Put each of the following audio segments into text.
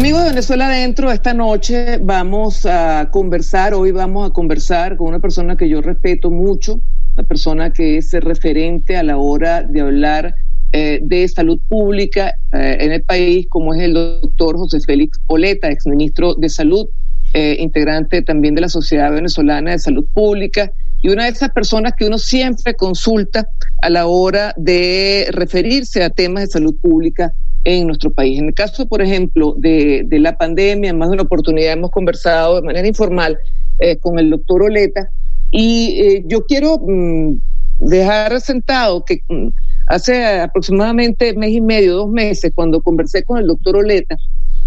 Amigos de Venezuela Adentro, esta noche vamos a conversar, hoy vamos a conversar con una persona que yo respeto mucho, una persona que es referente a la hora de hablar eh, de salud pública eh, en el país, como es el doctor José Félix Oleta, exministro de Salud, eh, integrante también de la Sociedad Venezolana de Salud Pública, y una de esas personas que uno siempre consulta a la hora de referirse a temas de salud pública en nuestro país. En el caso, por ejemplo, de, la pandemia, en más de una oportunidad hemos conversado de manera informal eh, con el doctor Oleta y eh, yo quiero mm, dejar sentado que mm, hace aproximadamente mes y medio, dos meses, cuando conversé con el doctor Oleta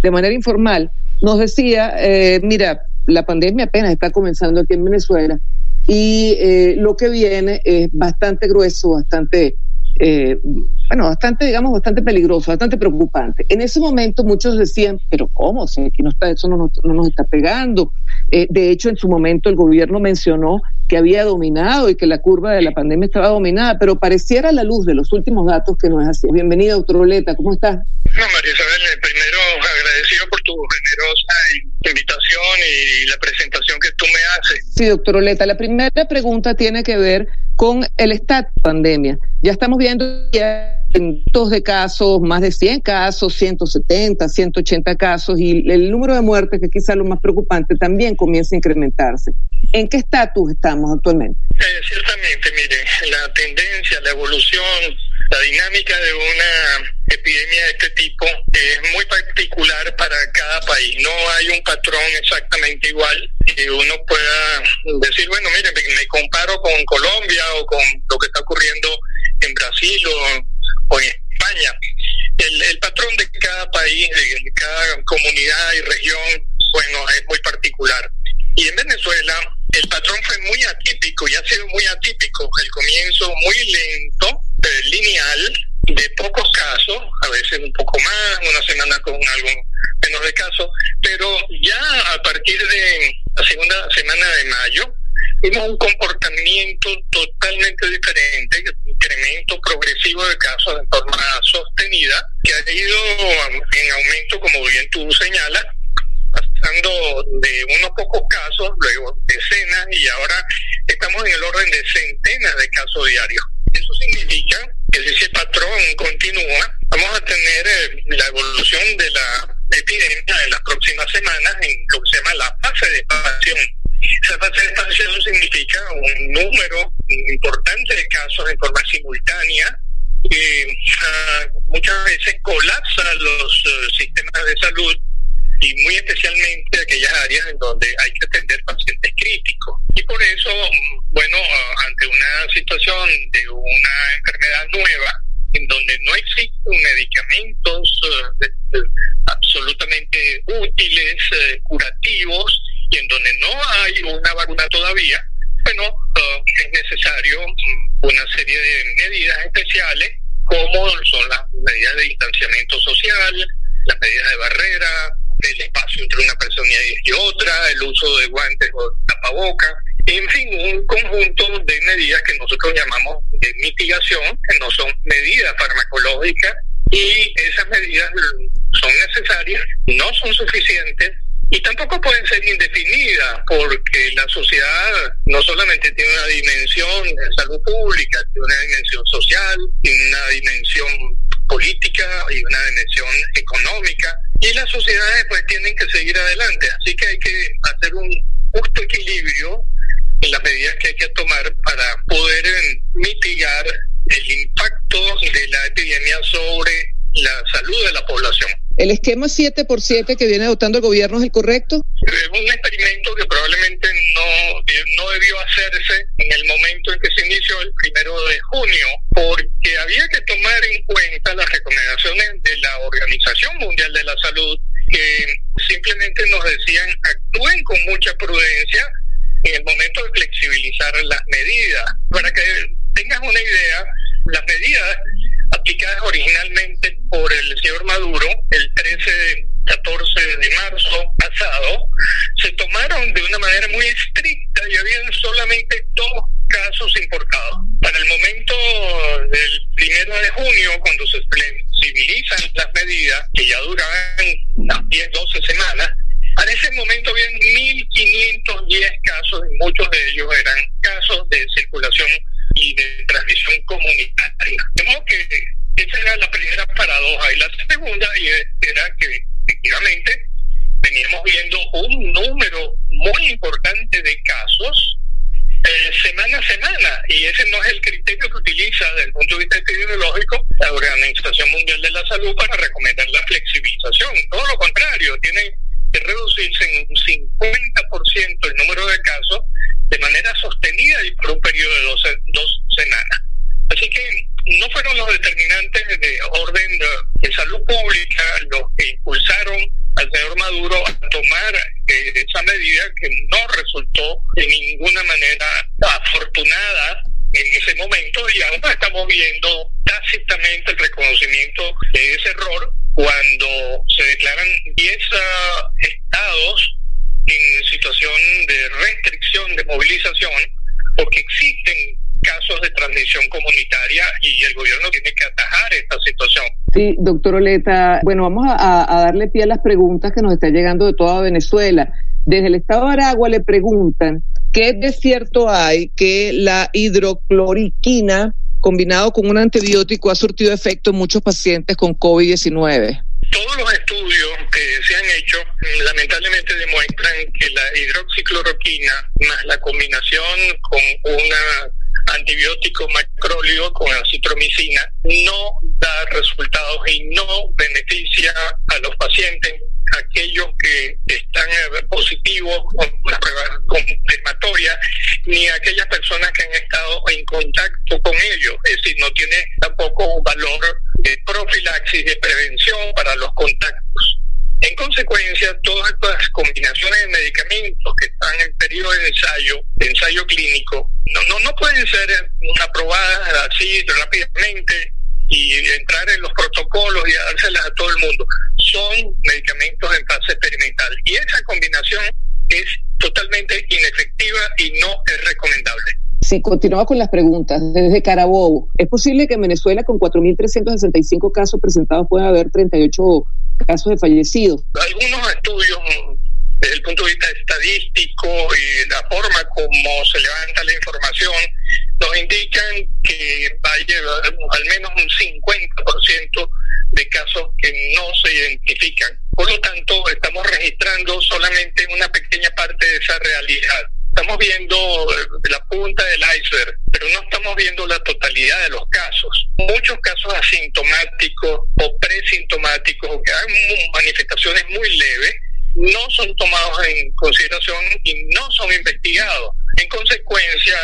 de manera informal, nos decía, eh, mira, la pandemia apenas está comenzando aquí en Venezuela y lo que viene es bastante grueso, bastante eh, bueno, bastante, digamos, bastante peligroso, bastante preocupante. En ese momento muchos decían, pero ¿cómo? Si aquí no está, eso no, nos está pegando. Eh, de hecho, en su momento el gobierno mencionó que había dominado y que la curva de la pandemia estaba dominada, pero pareciera a la luz de los últimos datos que no es así. Bienvenida, doctor Oleta, ¿cómo estás? No, María Isabel, primero agradecido por tu generosa invitación y la presentación que tú me haces. Sí, doctor Oleta, la primera pregunta tiene que ver con el estatus de pandemia. Ya estamos viendo ya cientos de casos, más de 100 casos, 170, 180 casos, y el número de muertes, que quizá lo más preocupante, también comienza a incrementarse. ¿En qué estatus estamos actualmente? Eh, ciertamente, mire, la tendencia, la evolución, la dinámica de una epidemia de este tipo es muy particular para cada país. No hay un patrón exactamente igual que uno pueda decir, bueno, mire, me comparo con Colombia o con lo que está ocurriendo en Brasil o, en España. El, el, patrón de cada país, de cada comunidad y región, bueno, es muy particular. Y en Venezuela el patrón fue muy atípico y ha sido muy atípico. El comienzo muy lento, eh, lineal, de pocos casos, a veces un poco más, una semana con algo menos de casos, pero ya a partir de la segunda semana de mayo, vimos un comportamiento totalmente diferente, incremento progresivo de casos de forma sostenida, que ha ido en aumento, como bien tú señalas, pasando de unos pocos casos, luego decenas, y ahora estamos en el orden de centenas de casos diarios. Eso significa que si ese patrón continúa, vamos a tener eh, la evolución de la epidemia en las próximas semanas en lo que se llama la fase de expansión. Esa fase de expansión significa un número importante de casos en forma simultánea que ah, muchas veces colapsa los eh, sistemas de salud y muy especialmente aquellas áreas en donde hay que atender pacientes críticos. Y por eso, bueno, ante una situación de una enfermedad nueva, en donde no existen medicamentos eh, absolutamente útiles, eh, curativos, y en donde no hay una vacuna todavía, bueno, eh, es necesario mm, una serie de medidas especiales, como son las medidas de distanciamiento social, las medidas de barrera, el espacio entre una persona y otra, el uso de guantes o tapabocas, en fin, un conjunto de medidas que nosotros llamamos de mitigación, que no son medidas farmacológicas, y esas medidas son necesarias, no son suficientes y tampoco pueden ser indefinidas porque la sociedad no solamente tiene una dimensión de salud pública, tiene una dimensión social, tiene una dimensión política y una dimensión económica y las sociedades pues tienen que seguir adelante. Así que hay que hacer un justo equilibrio en las medidas que hay que tomar para poder mitigar el impacto de la epidemia sobre la salud de la población. ¿El esquema 7 por 7 que viene adoptando el gobierno es el correcto? Es un experimento que probablemente no, no debió hacerse en el momento en que se inició el primero de junio, porque había que tomar en cuenta las recomendaciones de la Organización Mundial de la Salud, que simplemente nos decían actúen con mucha prudencia, en el momento de flexibilizar las medidas. Para que tengas una idea, las medidas aplicadas originalmente por el señor Maduro el 13 14 de marzo pasado, se tomaron de una manera muy estricta y habían solamente dos casos importados. Para el momento del primero de junio, cuando se flexibilizan las medidas, que ya duraban las 10, 12 semanas, para ese momento habían 1.510 casos y muchos de ellos eran casos de circulación y de transmisión comunitaria. Modo que esa era la primera paradoja. Y la segunda era que efectivamente veníamos viendo un número muy importante de casos eh, semana a semana, y ese no es el criterio que utiliza desde el punto de vista epidemiológico la Organización Mundial de la Salud para recomendar la flexibilización. Todo lo contrario, tiene reducirse en un 50% el número de casos de manera sostenida y por un periodo de dos semanas. Así que no fueron los determinantes de orden de, salud pública los que impulsaron al señor Maduro a tomar eh, esa medida que no resultó de ninguna manera afortunada en ese momento y ahora estamos viendo tácitamente el reconocimiento de ese error cuando se declaran 10 ah, estados en situación de restricción de movilización porque existen casos de transmisión comunitaria y el gobierno tiene que atajar esta situación. Sí, doctor Oleta, bueno, vamos a, darle pie a las preguntas que nos están llegando de toda Venezuela. Desde el estado de Aragua le preguntan qué de cierto hay que la hidrocloriquina combinado con un antibiótico ha surtido efecto en muchos pacientes con COVID-19 todos los estudios que se han hecho lamentablemente demuestran que la hidroxicloroquina más la combinación con una antibiótico macrólido con acitromicina no da resultados y no beneficia a los pacientes, aquellos que están eh, positivos con confirmatoria, ni aquellas personas que han estado en contacto con ellos. Es decir, no tiene tampoco un valor de profilaxis, de prevención para los contactos. En consecuencia, todas estas combinaciones de medicamentos que están en periodo de ensayo, de ensayo clínico, no, no, no pueden ser aprobadas así rápidamente y entrar en los protocolos y dárselas a todo el mundo. Son medicamentos en fase experimental. Y esa combinación es totalmente inefectiva y no es recomendable. Sí, continuamos con las preguntas. Desde Carabobo, ¿es posible que en Venezuela con 4.365 casos presentados pueda haber 38 casos de fallecidos. Algunos estudios desde el punto de vista estadístico y la forma como se levanta la información nos indican que hay al menos un 50% de casos que no se identifican. Por lo tanto, estamos registrando solamente una pequeña parte de esa realidad. Estamos viendo eh, la punta del iceberg, pero no estamos viendo la totalidad de los casos. Muchos casos asintomáticos o presintomáticos o que hay manifestaciones muy leves no son tomados en consideración y no son investigados. En consecuencia,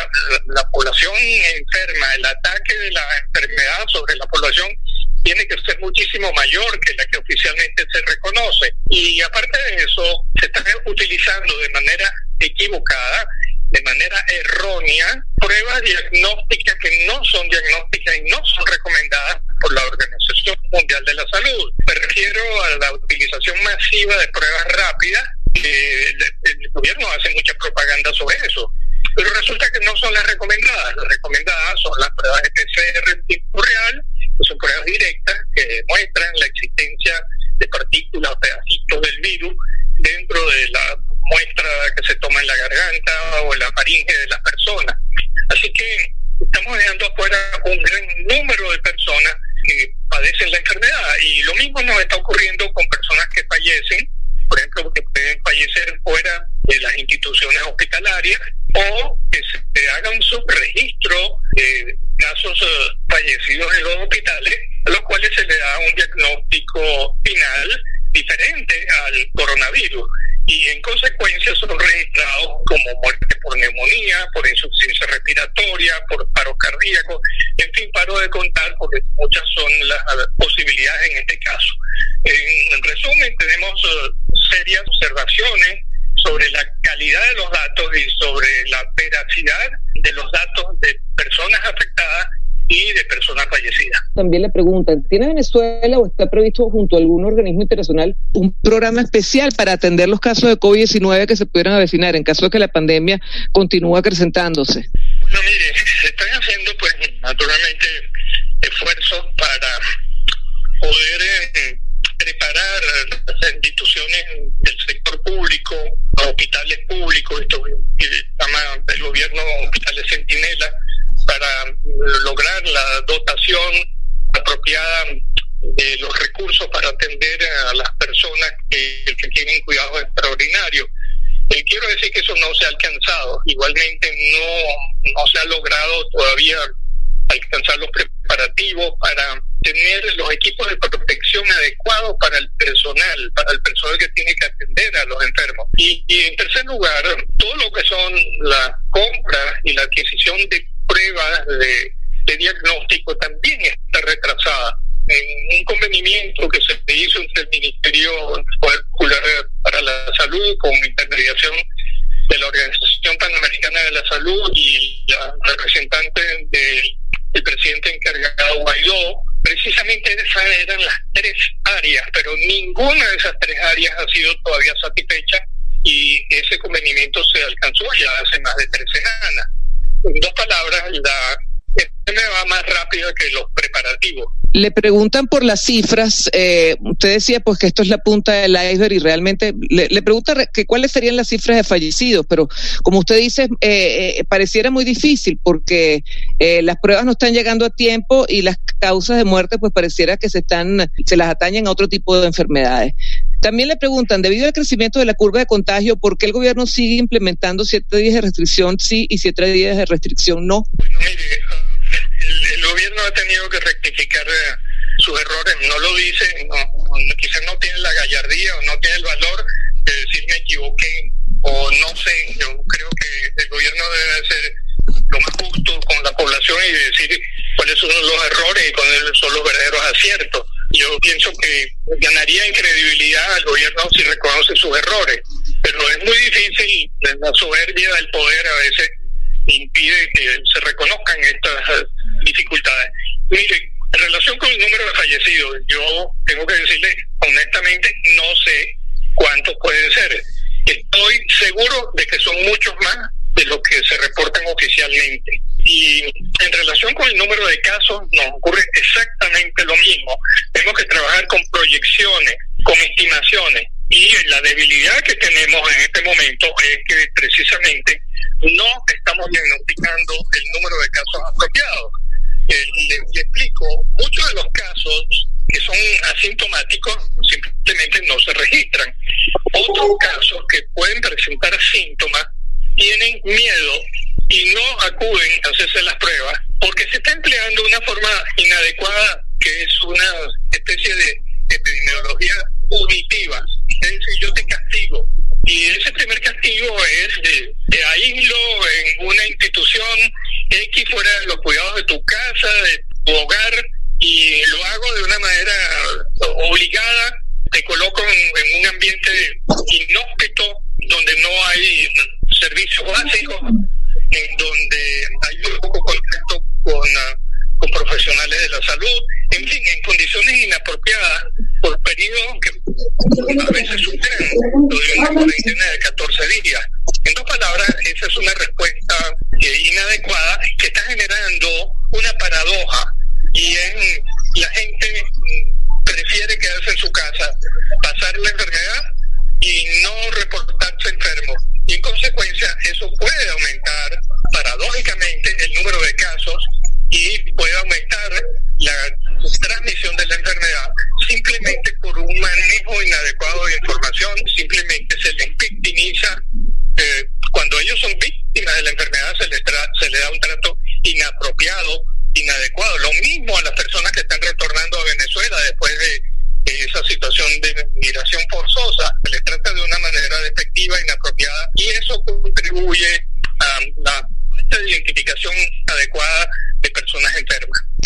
la, población enferma, el ataque de la enfermedad sobre la población tiene que ser muchísimo mayor que la que oficialmente se reconoce. Y aparte de eso, se está utilizando de manera equivocada, de manera errónea, pruebas diagnósticas que no son diagnósticas y no son recomendadas por la Organización Mundial de la Salud. Me refiero a la utilización masiva de pruebas rápidas. el, el gobierno hace mucha propaganda sobre eso. Pero resulta que no son las recomendadas. Las recomendadas son las pruebas de PCR en tiempo real, que son pruebas directas que demuestran la existencia de partículas o pedacitos del virus dentro de la muestra que se toma en la garganta o en la faringe de las personas. Así que estamos dejando afuera un gran número de personas que padecen la enfermedad y lo mismo nos está ocurriendo con personas que fallecen, por ejemplo, que pueden fallecer fuera de las instituciones hospitalarias o que se haga un subregistro de casos eh, fallecidos en los hospitales, a los cuales se le da un diagnóstico final diferente al coronavirus y en consecuencia son registrados como muerte por neumonía, por insuficiencia respiratoria, por paro cardíaco, en fin, paro de contar porque muchas son las posibilidades en este caso. En, resumen, tenemos eh, serias observaciones sobre la calidad de los datos y sobre y de personas fallecidas. También le preguntan, ¿tiene Venezuela o está previsto junto a algún organismo internacional un programa especial para atender los casos de COVID-19 que se pudieran avecinar en caso de que la pandemia continúe acrecentándose? Bueno, mire, se están haciendo pues naturalmente esfuerzos para poder eh, preparar las instituciones del sector público, hospitales públicos, esto que llama el gobierno hospitales centinela, para lograr la dotación apropiada de los recursos para atender a las personas que, tienen cuidados extraordinarios. Eh, quiero decir que eso no se ha alcanzado. Igualmente no, no se ha logrado todavía alcanzar los preparativos para tener los equipos de protección adecuados para el personal, para el personal que tiene que atender a los enfermos. Y, en tercer lugar, todo lo que son la compra y la adquisición de pruebas de, diagnóstico también está retrasada. En un convenimiento que se hizo entre el Ministerio para la Salud con intermediación de la Organización Panamericana de la Salud y la representante del presidente encargado Guaidó, precisamente esas eran las tres áreas, pero ninguna de esas tres áreas ha sido todavía satisfecha y ese convenimiento se alcanzó ya hace más de tres semanas. En dos palabras, la me va más rápido que los preparativos. Le preguntan por las cifras. Eh, usted decía pues que esto es la punta del iceberg y realmente le, le pregunta que cuáles serían las cifras de fallecidos, pero como usted dice, eh, eh, pareciera muy difícil porque eh, las pruebas no están llegando a tiempo y las causas de muerte pues pareciera que se están se las atañen a otro tipo de enfermedades. También le preguntan, debido al crecimiento de la curva de contagio, ¿por qué el gobierno sigue implementando siete días de restricción sí y siete días de restricción no? Bueno, mire, el, gobierno ha tenido que rectificar eh, sus errores, no lo dice, quizás no tiene la gallardía o no tiene el valor de decir me equivoqué o no sé, yo creo que el gobierno debe ser lo más justo con la población y decir cuáles son los errores y cuáles son los verdaderos aciertos. Yo pienso que ganaría en credibilidad al gobierno si reconoce sus errores, pero es muy difícil, la soberbia del poder a veces impide que se reconozcan estas dificultades. Mire, en relación con el número de fallecidos, yo tengo que decirle honestamente, no sé cuántos pueden ser. Estoy seguro de que son muchos más de lo que se reportan oficialmente. Y en relación con el número de casos, nos ocurre exactamente lo mismo. Tenemos que trabajar con proyecciones, con estimaciones. Y la debilidad que tenemos en este momento es que precisamente no estamos diagnosticando el número de casos apropiados. Explico, muchos de los casos que son asintomáticos simplemente no se registran. Otros casos que pueden presentar síntomas tienen miedo y no acuden a hacerse las pruebas porque se está empleando una forma inadecuada que es una especie de epidemiología punitiva. Es decir, yo te castigo. Y ese primer castigo es de, de en una institución X fuera de los cuidados de tu casa, de hogar, y lo hago de una manera obligada, te coloco en, un ambiente inhóspito donde no hay servicios básicos, en donde hay muy poco contacto con, ah, con profesionales de la salud, en fin, en condiciones inapropiadas por periodos que a veces superan lo de una cuarentena de 14 días. En dos palabras, esa es una respuesta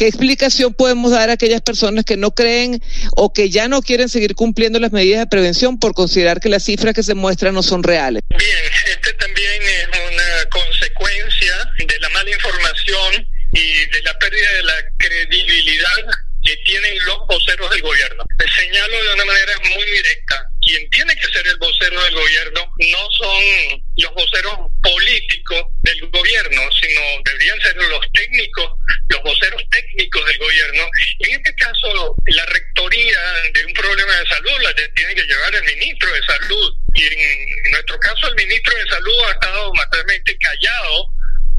¿Qué explicación podemos dar a aquellas personas que no creen o que ya no quieren seguir cumpliendo las medidas de prevención por considerar que las cifras que se muestran no son reales? Bien, este también es una consecuencia de la mala información y de la pérdida de la credibilidad que tienen los voceros del gobierno. Señalo de una manera muy directa, quien tiene que ser el vocero del gobierno no son los voceros políticos del gobierno, sino deberían ser los técnicos, los voceros técnicos del gobierno. En este caso, la rectoría de un problema de salud la tiene que llevar el ministro de salud. Y en nuestro caso, el ministro de salud ha estado materialmente callado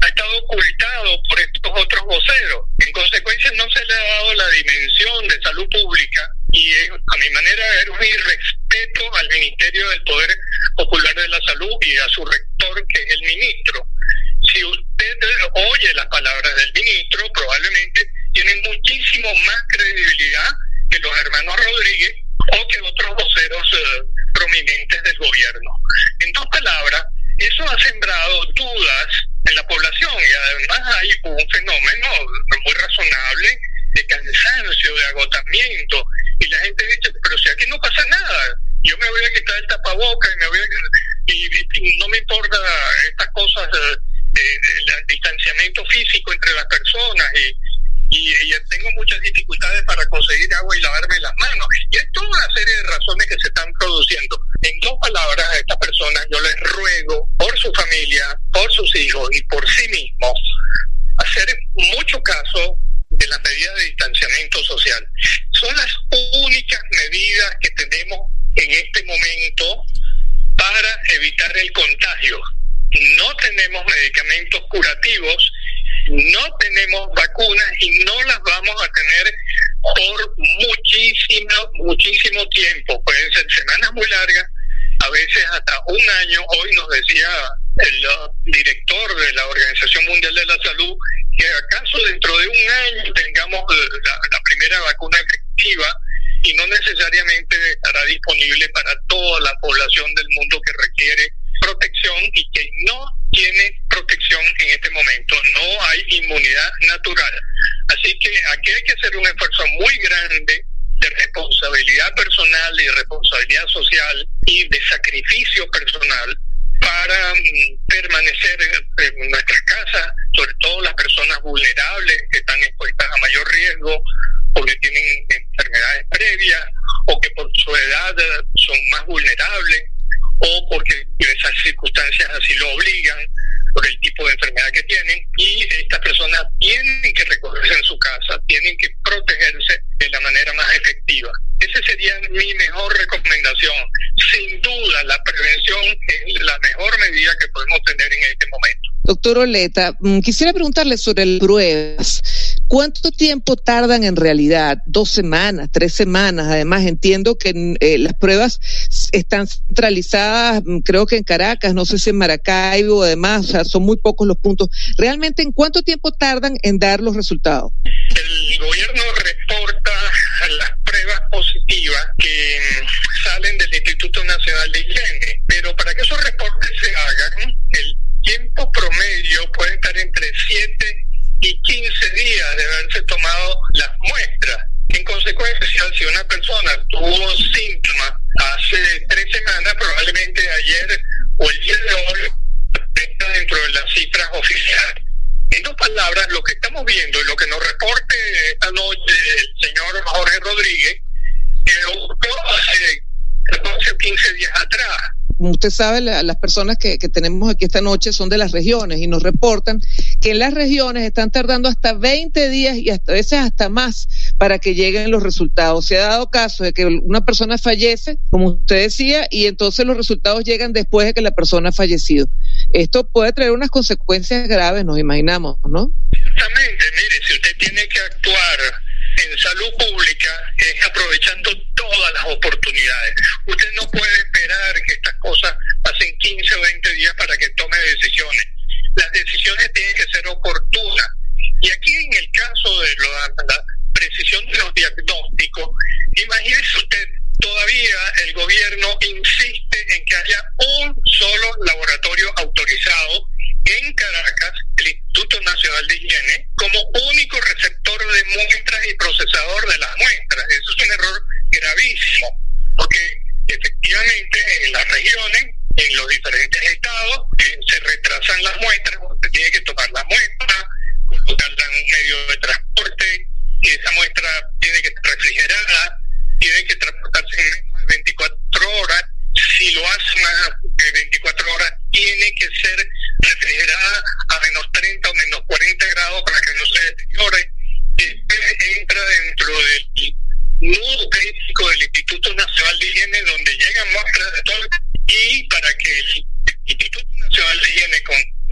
ha estado ocultado por estos otros voceros. En consecuencia, no se le ha dado la dimensión de salud pública y a mi manera ver un irrespeto al Ministerio del Poder Popular de la Salud y a su rector, que es el ministro. Si usted oye las palabras del ministro, probablemente tiene muchísimo más credibilidad que los hermanos Rodríguez o que otros voceros eh, prominentes del gobierno. En dos palabras, eso ha sembrado dudas población y además hay un fenómeno muy razonable de cansancio, de agotamiento y la gente dice, pero si aquí no pasa nada, yo me voy a quitar el tapaboca y me voy a y, no me importa estas cosas el distanciamiento físico entre las personas y, y, tengo muchas dificultades para conseguir agua y lavarme las manos. Y hay toda una serie de razones que se están produciendo. En dos palabras, a estas personas yo les ruego por su familia, por sus hijos y por sí mismos, hacer mucho caso de las medidas de distanciamiento social. Son las únicas medidas que tenemos en este momento para evitar el contagio. No tenemos medicamentos curativos no tenemos vacunas y no las vamos a tener por muchísimo, muchísimo tiempo. Pueden ser semanas muy largas, a veces hasta un año. Hoy nos decía el director de la Organización Mundial de la Salud que acaso dentro de un año tengamos la primera vacuna efectiva y no necesariamente estará disponible para toda la población del mundo que requiere protección y que no tiene protección en este momento. No hay inmunidad natural. Así que aquí hay que hacer un esfuerzo muy grande de responsabilidad personal y responsabilidad social y de sacrificio personal para mm, permanecer en nuestras casas, sobre todo las personas vulnerables que están expuestas a mayor riesgo porque tienen enfermedades previas o que por su edad son más vulnerables o porque esas circunstancias así lo obligan por el tipo de enfermedad que tienen y estas personas tienen que recogerse en su casa, tienen que protegerse de la manera más efectiva. Esa sería mi mejor recomendación. Sin duda, la prevención es la mejor medida que podemos tener en este momento. Doctor Oleta, mm, quisiera preguntarle sobre las pruebas. ¿Cuánto tiempo tardan en realidad? ¿Dos semanas, tres semanas? Además, entiendo que eh, las pruebas están centralizadas, mm, creo que en Caracas, no sé si en Maracaibo, o sea, son muy pocos los puntos. ¿Realmente en cuánto tiempo tardan en dar los resultados? El gobierno reporta las pruebas positivas que mm, salen del Instituto Nacional de Higiene, pero para que esos reportes se hagan, el tiempo promedio puede estar entre 7 y 15 días de haberse tomado las muestras. En consecuencia, si una persona tuvo síntomas hace tres semanas, probablemente ayer o el día de hoy está dentro de las cifras oficiales. En dos palabras, lo que estamos viendo y lo que nos reporte esta noche el señor Jorge Rodríguez, que ocurrió hace 14 o 15 días atrás como usted sabe, las personas que, tenemos aquí esta noche son de las regiones y nos reportan que en las regiones están tardando hasta 20 días y hasta a veces hasta más para que lleguen los resultados. Se ha dado caso de que una persona fallece, como usted decía, y entonces los resultados llegan después de que la persona ha fallecido. Esto puede traer unas consecuencias graves, nos imaginamos, ¿no? Exactamente, mire, si usted tiene que actuar en salud pública es aprovechando todas las oportunidades. Usted no puede esperar que estas cosas pasen 15 o 20 días para que tome decisiones. Las decisiones tienen que ser oportunas. Y aquí en el caso de la, precisión de los diagnósticos, imagínese usted, todavía el gobierno insiste en que haya un solo laboratorio autorizado en Caracas, el Instituto Nacional de Higiene, como único receptor de muestras y procesador de las muestras. Eso es un error gravísimo, porque efectivamente en las regiones, en los diferentes estados, eh, se retrasan las muestras, usted tiene que tomar las muestras, colocarlas en un medio de transporte, y esa muestra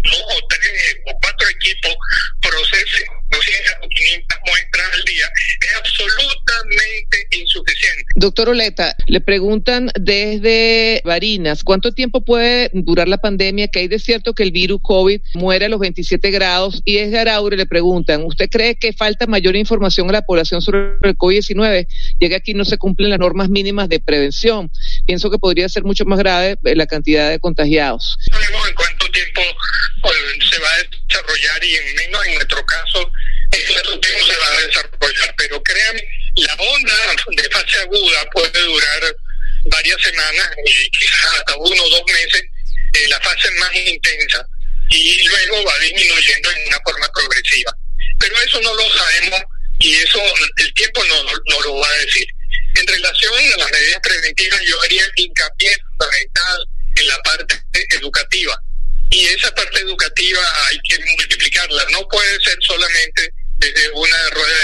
dos o tres o cuatro equipos procesen 200 o 500 muestras al día es absolutamente insuficiente. Doctor Oleta, le preguntan desde Barinas, ¿cuánto tiempo puede durar la pandemia? Que hay de cierto que el virus COVID muere a los 27 grados y desde Araure le preguntan, ¿usted cree que falta mayor información a la población sobre el COVID-19? Llega aquí no se cumplen las normas mínimas de prevención. Pienso que podría ser mucho más grave la cantidad de contagiados. Sabemos en cuánto tiempo pues, se va a desarrollar y en menos en nuestro caso en tiempo se va a desarrollar, pero créanme, la onda de fase aguda puede durar varias semanas y quizás hasta uno o dos meses, eh, la fase más intensa, y luego va disminuyendo en una forma progresiva. Pero eso no lo sabemos y eso el tiempo no, no lo va a decir. En relación a las medidas preventivas, yo haría hincapié fundamental en la parte educativa. Y esa parte educativa hay que multiplicarla. No puede ser solamente desde una rueda de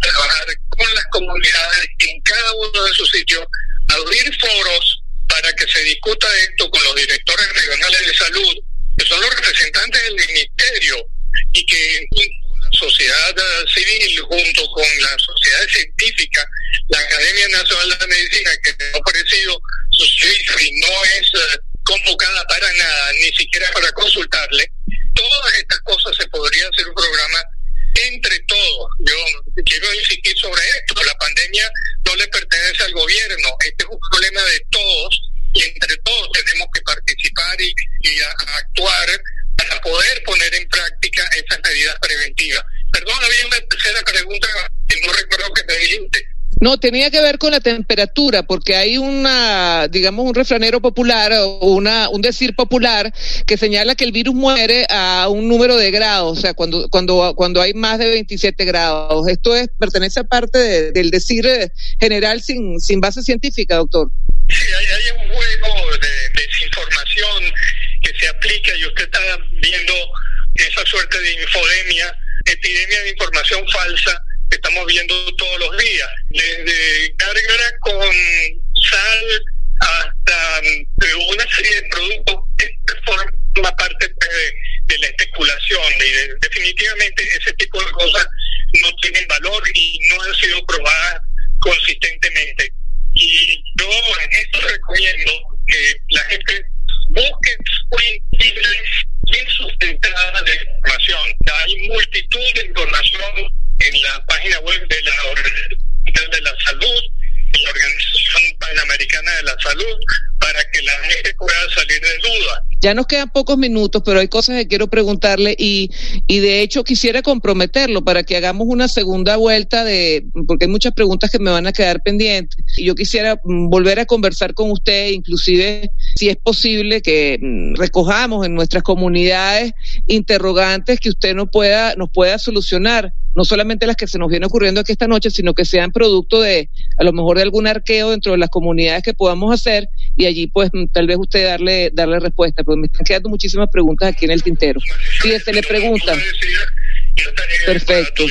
trabajar con las comunidades en cada uno de sus sitios, abrir foros para que se discuta esto con los directores regionales de salud, que son los representantes del ministerio, y que con la sociedad civil, junto con la sociedad científica, la Academia Nacional de Medicina, que ha ofrecido su y no es eh, convocada para nada, ni siquiera para consultarle, todas estas cosas se podría hacer un programa entre todos. Yo quiero insistir sobre esto, la pandemia no le pertenece al gobierno, este es un problema de todos y entre todos tenemos que participar y, actuar para poder poner en práctica esas medidas preventivas. Perdón, había una tercera pregunta que no recuerdo que me dijiste. No, tenía que ver con la temperatura, porque hay una, digamos, un refranero popular una, un decir popular que señala que el virus muere a un número de grados, o sea, cuando, cuando, cuando hay más de 27 grados. Esto es, pertenece a parte del decir eh, general sin, sin base científica, doctor. Sí, hay, hay un juego de desinformación que se aplica y usted está viendo esa suerte de infodemia, epidemia de información falsa estamos viendo todos los días, desde gárgara con sal hasta mm, una serie de productos que forma parte pues, de, la especulación y definitivamente ese tipo de cosas no tienen valor y no han sido probadas consistentemente. Y yo en esto recomiendo que la gente busque fuentes bien sustentadas de información. Hay multitud de información en la página web de la Organización de la Salud, en la Organización Panamericana de la Salud, para que la gente pueda salir de duda. Ya nos quedan pocos minutos, pero hay cosas que quiero preguntarle y, y de hecho quisiera comprometerlo para que hagamos una segunda vuelta de, porque hay muchas preguntas que me van a quedar pendientes. Y yo quisiera mm, volver a conversar con usted, inclusive si es posible que mm, recojamos en nuestras comunidades interrogantes que usted no pueda, nos pueda solucionar no solamente las que se nos vienen ocurriendo aquí esta noche, sino que sean producto de, a lo mejor de algún arqueo dentro de las comunidades que podamos hacer y allí pues tal vez usted darle, darle respuesta, porque me están quedando muchísimas preguntas aquí en el tintero. se le preguntan. Perfecto.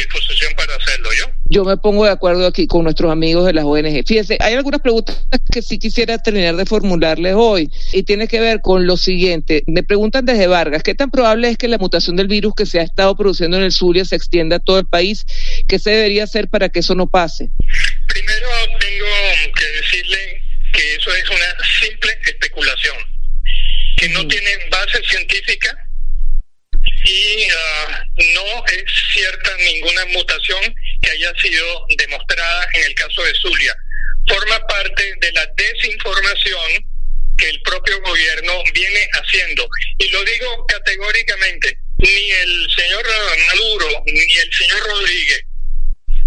Para hacerlo, ¿yo? Yo me pongo de acuerdo aquí con nuestros amigos de las ONG. Fíjese, hay algunas preguntas que sí quisiera terminar de formularles hoy y tiene que ver con lo siguiente. Me preguntan desde Vargas, ¿qué tan probable es que la mutación del virus que se ha estado produciendo en el Zulia se extienda a todo el país? ¿Qué se debería hacer para que eso no pase? Primero tengo que decirle que eso es una simple especulación, que no tiene base científica y ah, no es cierta ninguna mutación que haya sido demostrada en el caso de Zulia. Forma parte de la desinformación que el propio gobierno viene haciendo. Y lo digo categóricamente, ni el señor Maduro ni el señor Rodríguez,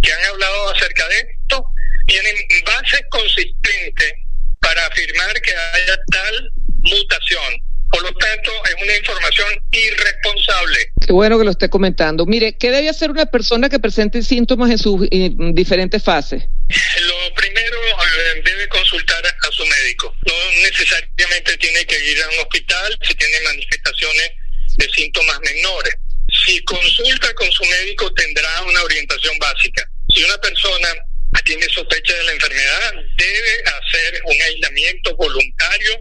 que han hablado acerca de esto, tienen bases consistentes para afirmar que haya tal mutación. Por lo tanto, es una información irresponsable. Qué bueno que lo esté comentando. Mire, ¿qué debe hacer una persona que presente síntomas en sus diferentes fases? Lo primero, eh, debe consultar a su médico. No necesariamente tiene que ir a un hospital si tiene manifestaciones de síntomas menores. Si consulta con su médico, tendrá una orientación básica. Si una persona tiene sospecha de la enfermedad, debe hacer un aislamiento voluntario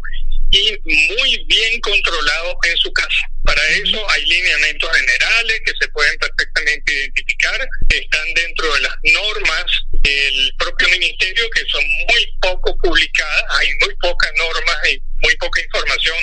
y muy bien controlados en su casa. Para eso hay lineamientos generales que se pueden perfectamente identificar, están dentro de las normas del propio ministerio que son muy poco publicadas, hay muy pocas normas y muy poca información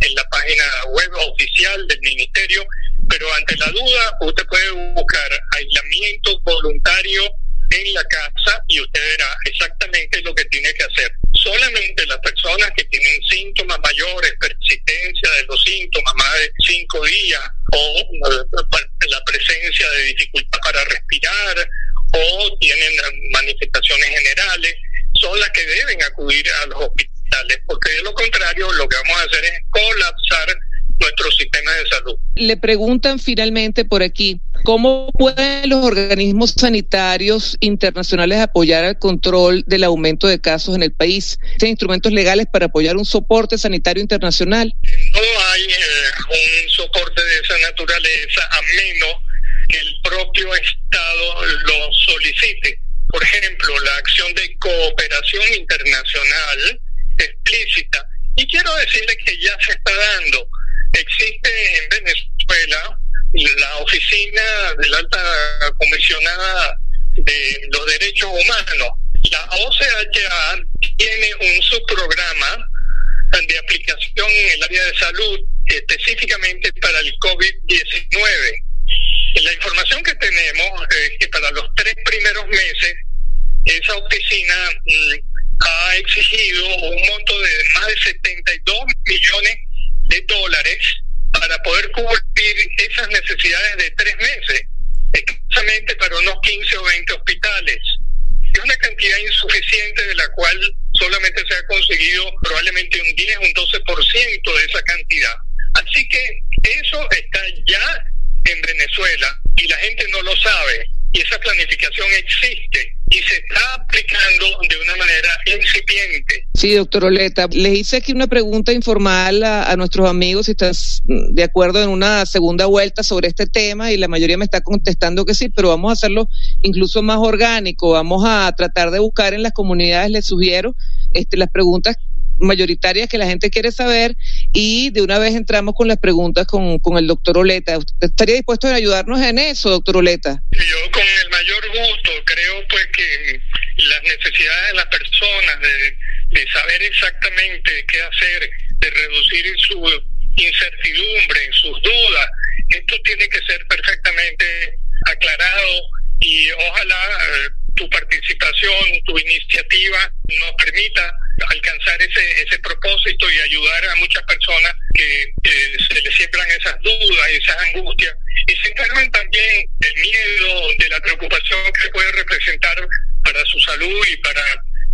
en la página web oficial del ministerio, pero ante la duda usted puede buscar aislamiento voluntario en la casa y usted verá exactamente lo que tiene que hacer. Solamente las personas que tienen síntomas mayores, persistencia de los síntomas más de cinco días o eh, la presencia de dificultad para respirar o tienen manifestaciones generales, son las que deben acudir a los hospitales, porque de lo contrario lo que vamos a hacer es colapsar sistema de salud. Le preguntan finalmente por aquí, ¿cómo pueden los organismos sanitarios internacionales apoyar el control del aumento de casos en el país? ¿Tienen instrumentos legales para apoyar un soporte sanitario internacional? No hay eh, un soporte de esa naturaleza a menos que el propio Estado lo solicite. Por ejemplo, la acción de cooperación internacional explícita. Y quiero decirle que ya se está dando existe en Venezuela la oficina de la alta comisionada de los derechos humanos. La OCHA tiene un subprograma de aplicación en el área de salud específicamente para el COVID-19. La información que tenemos es que para los tres primeros meses esa oficina mm, ha exigido un monto de más de 72 millones de dólares para poder cubrir esas necesidades de tres meses, exactamente para unos 15 o 20 hospitales. Es una cantidad insuficiente de la cual solamente se ha conseguido probablemente un 10, un 12% de esa cantidad. Así que eso está ya en Venezuela y la gente no lo sabe y esa planificación existe y se está aplicando de una manera incipiente. Sí, doctor Oleta, les hice aquí una pregunta informal a, nuestros amigos si estás de acuerdo en una segunda vuelta sobre este tema y la mayoría me está contestando que sí, pero vamos a hacerlo incluso más orgánico, vamos a tratar de buscar en las comunidades, les sugiero, este, las preguntas mayoritarias que la gente quiere saber y de una vez entramos con las preguntas con, con el doctor Oleta. ¿Usted estaría dispuesto a ayudarnos en eso, doctor Oleta? Yo con el mayor gusto creo pues que las necesidades de las personas de, saber exactamente qué hacer, de reducir su incertidumbre, sus dudas, esto tiene que ser perfectamente aclarado y ojalá eh, tu participación, tu iniciativa nos permita alcanzar ese, ese propósito y ayudar a muchas personas que se les siembran esas dudas y esas angustias y se encargan también del miedo, de la preocupación que puede representar para su salud y para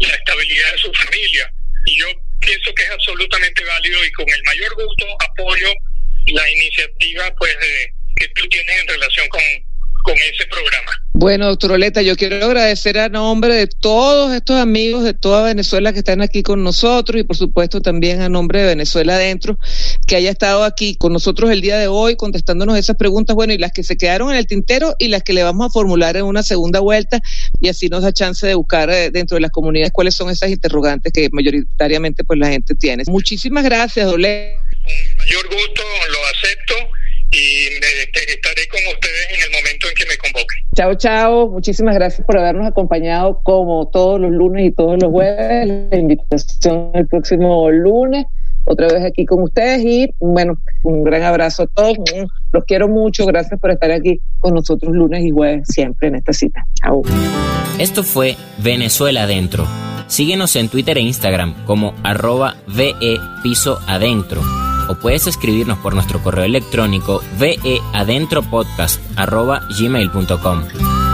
la estabilidad de su familia. Y yo pienso que es absolutamente válido y con el mayor gusto apoyo la iniciativa pues que tú tienes en relación con, con ese programa. Bueno, doctor Oleta, yo quiero agradecer a nombre de todos estos amigos de toda Venezuela que están aquí con nosotros y por supuesto también a nombre de Venezuela Adentro que haya estado aquí con nosotros el día de hoy contestándonos esas preguntas, bueno, y las que se quedaron en el tintero y las que le vamos a formular en una segunda vuelta y así nos da chance de buscar eh, dentro de las comunidades cuáles son esas interrogantes que mayoritariamente pues la gente tiene. Muchísimas gracias, Oleta. Con mayor gusto lo acepto y estaré con ustedes en el momento en que me convoquen. Chao, chao. Muchísimas gracias por habernos acompañado como todos los lunes y todos los jueves. La invitación el próximo lunes, otra vez aquí con ustedes y bueno, un gran abrazo a todos. Los quiero mucho. Gracias por estar aquí con nosotros lunes y jueves siempre en esta cita. Chao. Esto fue Venezuela Adentro. Síguenos en Twitter e Instagram como arroba VE Piso Adentro o puedes escribirnos por nuestro correo electrónico veadentropodcast.gmail.com.